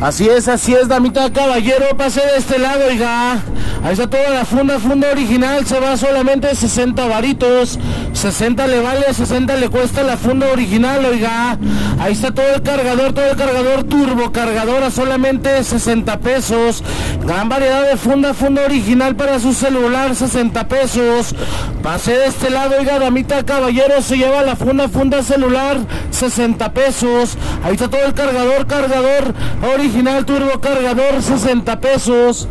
Así es, así es, damita caballero, pase de este lado, oiga. Ahí está toda la funda, funda original, se va solamente 60 varitos. 60 le vale, 60 le cuesta la funda original, oiga. Ahí está todo el cargador, todo el cargador turbo, cargador a solamente 60 pesos. Gran variedad de funda, funda original para su celular, 60 pesos. Pase de este lado, oiga, damita caballero, se lleva la funda, funda celular, 60 pesos. Ahí está todo el cargador, cargador original turbo cargador, 60 pesos.